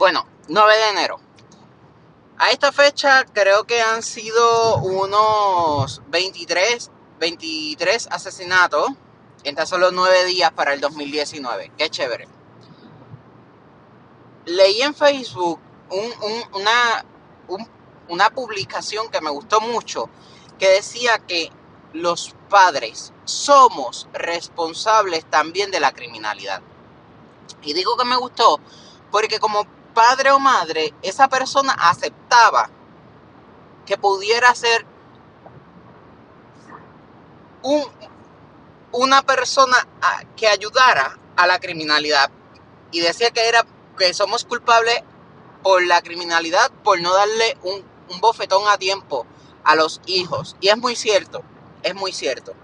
Bueno, 9 de enero. A esta fecha creo que han sido unos 23, 23 asesinatos en tan solo 9 días para el 2019. Qué chévere. Leí en Facebook una, una publicación que me gustó mucho que decía que los padres somos responsables también de la criminalidad. Y digo que me gustó porque como padre o madre, esa persona aceptaba que pudiera ser un, una persona que ayudara a la criminalidad. Y decía que era que somos culpables por la criminalidad, por no darle un, un bofetón a tiempo a los hijos. Y es muy cierto, es muy cierto.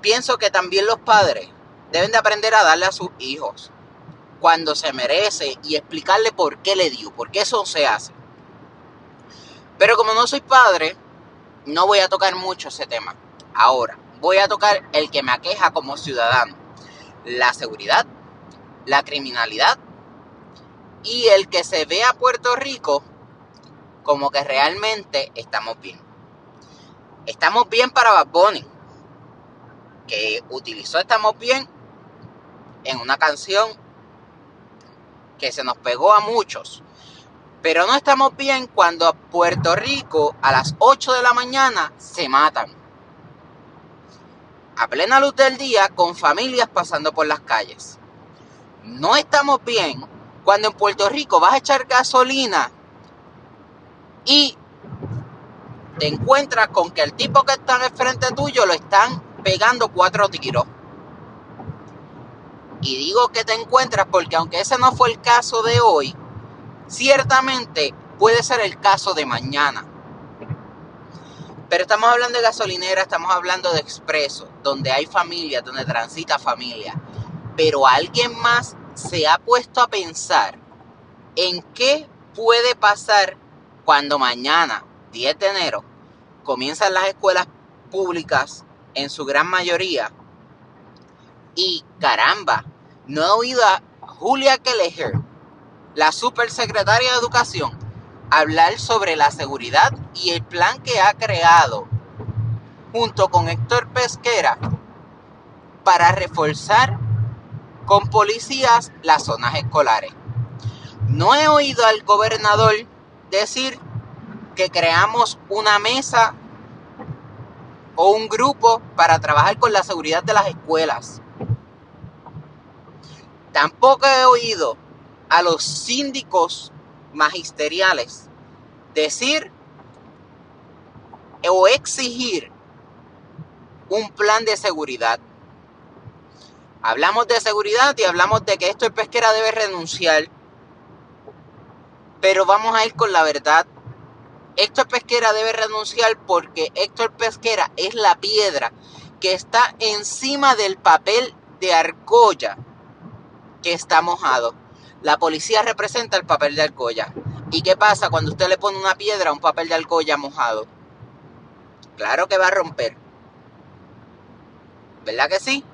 Pienso que también los padres deben de aprender a darle a sus hijos cuando se merece y explicarle por qué le dio, por qué eso se hace. Pero como no soy padre, no voy a tocar mucho ese tema. Ahora, voy a tocar el que me aqueja como ciudadano. La seguridad, la criminalidad y el que se ve a Puerto Rico como que realmente estamos bien. Estamos bien para Bad Bunny, que utilizó Estamos bien en una canción que se nos pegó a muchos. Pero no estamos bien cuando a Puerto Rico a las 8 de la mañana se matan. A plena luz del día con familias pasando por las calles. No estamos bien cuando en Puerto Rico vas a echar gasolina y te encuentras con que el tipo que está en el frente tuyo lo están pegando cuatro tiros. Y digo que te encuentras porque aunque ese no fue el caso de hoy, ciertamente puede ser el caso de mañana. Pero estamos hablando de gasolinera, estamos hablando de expreso, donde hay familia, donde transita familia. Pero alguien más se ha puesto a pensar en qué puede pasar cuando mañana, 10 de enero, comienzan las escuelas públicas en su gran mayoría y caramba, no he oído a Julia Kelleher, la supersecretaria de Educación, hablar sobre la seguridad y el plan que ha creado junto con Héctor Pesquera para reforzar con policías las zonas escolares. No he oído al gobernador decir que creamos una mesa o un grupo para trabajar con la seguridad de las escuelas. Tampoco he oído a los síndicos magisteriales decir o exigir un plan de seguridad. Hablamos de seguridad y hablamos de que Héctor Pesquera debe renunciar. Pero vamos a ir con la verdad. Héctor Pesquera debe renunciar porque Héctor Pesquera es la piedra que está encima del papel de argolla que está mojado. La policía representa el papel de argolla. ¿Y qué pasa cuando usted le pone una piedra a un papel de argolla mojado? Claro que va a romper. ¿Verdad que sí?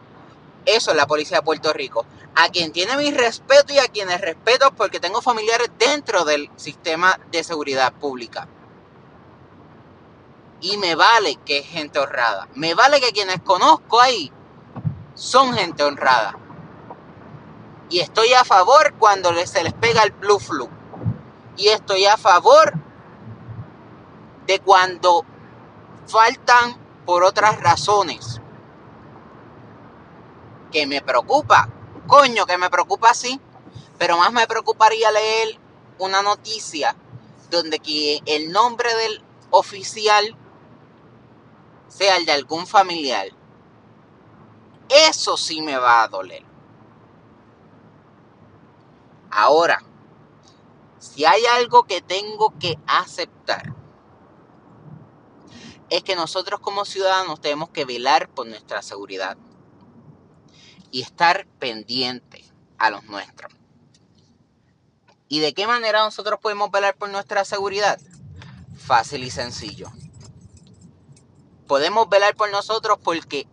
Eso es la policía de Puerto Rico. A quien tiene mi respeto y a quienes respeto porque tengo familiares dentro del sistema de seguridad pública. Y me vale que es gente honrada. Me vale que quienes conozco ahí son gente honrada. Y estoy a favor cuando se les pega el blue flu. Y estoy a favor de cuando faltan por otras razones. Que me preocupa. Coño, que me preocupa así. Pero más me preocuparía leer una noticia donde que el nombre del oficial sea el de algún familiar. Eso sí me va a doler. Ahora, si hay algo que tengo que aceptar, es que nosotros como ciudadanos tenemos que velar por nuestra seguridad y estar pendientes a los nuestros. ¿Y de qué manera nosotros podemos velar por nuestra seguridad? Fácil y sencillo. Podemos velar por nosotros porque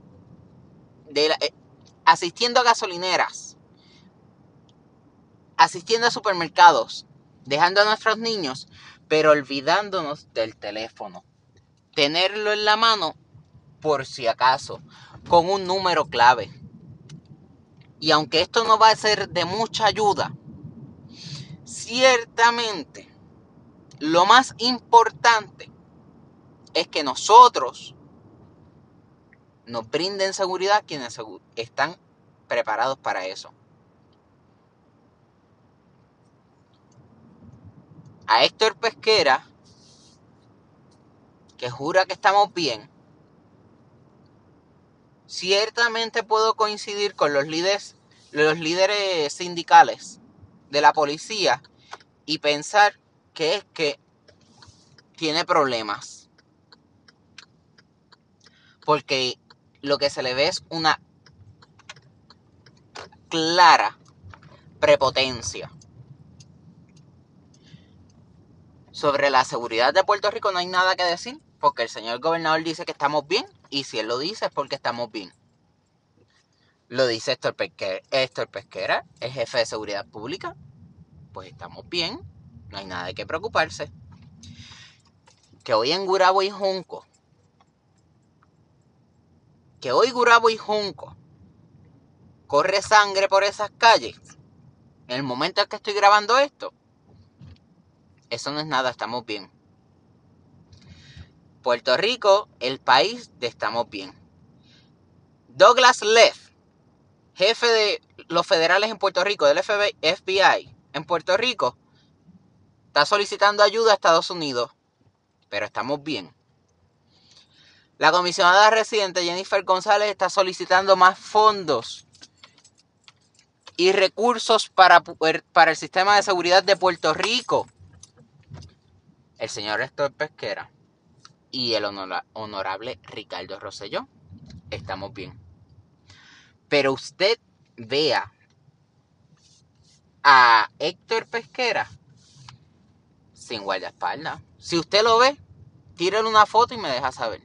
eh, asistiendo a gasolineras, asistiendo a supermercados dejando a nuestros niños, pero olvidándonos del teléfono. Tenerlo en la mano por si acaso, con un número clave. Y aunque esto no va a ser de mucha ayuda, ciertamente lo más importante es que nosotros nos brinden seguridad quienes están preparados para eso. A Héctor Pesquera, que jura que estamos bien, ciertamente puedo coincidir con los líderes, los líderes sindicales de la policía y pensar que es que tiene problemas. Porque lo que se le ve es una clara prepotencia. Sobre la seguridad de Puerto Rico no hay nada que decir, porque el señor gobernador dice que estamos bien, y si él lo dice es porque estamos bien. Lo dice Héctor Pesquera, el jefe de seguridad pública. Pues estamos bien, no hay nada de qué preocuparse. Que hoy en Gurabo y Junco, que hoy Gurabo y Junco corre sangre por esas calles, en el momento en que estoy grabando esto, eso no es nada, estamos bien. Puerto Rico, el país de estamos bien. Douglas Leff, jefe de los federales en Puerto Rico, del FBI en Puerto Rico, está solicitando ayuda a Estados Unidos, pero estamos bien. La comisionada residente Jennifer González está solicitando más fondos y recursos para, para el sistema de seguridad de Puerto Rico. El señor Héctor Pesquera y el honorable Ricardo Rosselló. Estamos bien. Pero usted vea a Héctor Pesquera sin guardaespaldas. Si usted lo ve, tírele una foto y me deja saber.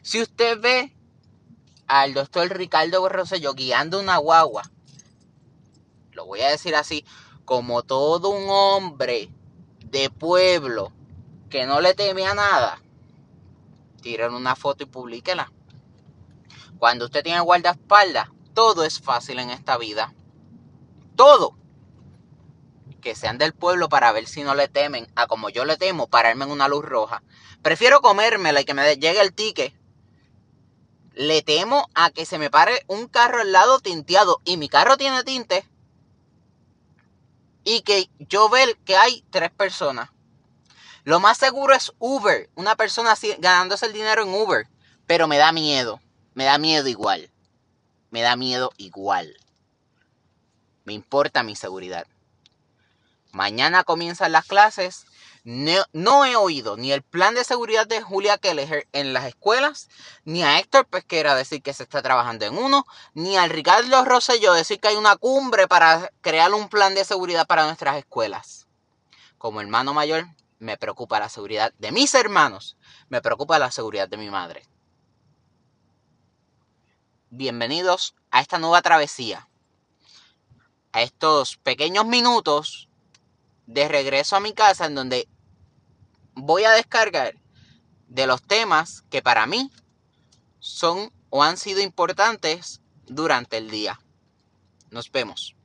Si usted ve al doctor Ricardo Rosselló guiando una guagua, lo voy a decir así, como todo un hombre de pueblo que no le teme a nada, tírele una foto y publíquela. Cuando usted tiene guardaespaldas, todo es fácil en esta vida. Todo. Que sean del pueblo para ver si no le temen a como yo le temo pararme en una luz roja. Prefiero comérmela y que me llegue el ticket. Le temo a que se me pare un carro al lado tinteado y mi carro tiene tinte. Y que yo vea que hay tres personas. Lo más seguro es Uber. Una persona así, ganándose el dinero en Uber. Pero me da miedo. Me da miedo igual. Me da miedo igual. Me importa mi seguridad. Mañana comienzan las clases. No, he oído ni el plan de seguridad de Julia Kelleher en las escuelas, ni a Héctor Pesquera decir que se está trabajando en uno, ni al Ricardo Rosselló decir que hay una cumbre para crear un plan de seguridad para nuestras escuelas. Como hermano mayor, me preocupa la seguridad de mis hermanos, me preocupa la seguridad de mi madre bienvenidos a esta nueva travesía, a estos pequeños minutos de regreso a mi casa en donde voy a descargar de los temas que para mí son o han sido importantes durante el día. Nos vemos.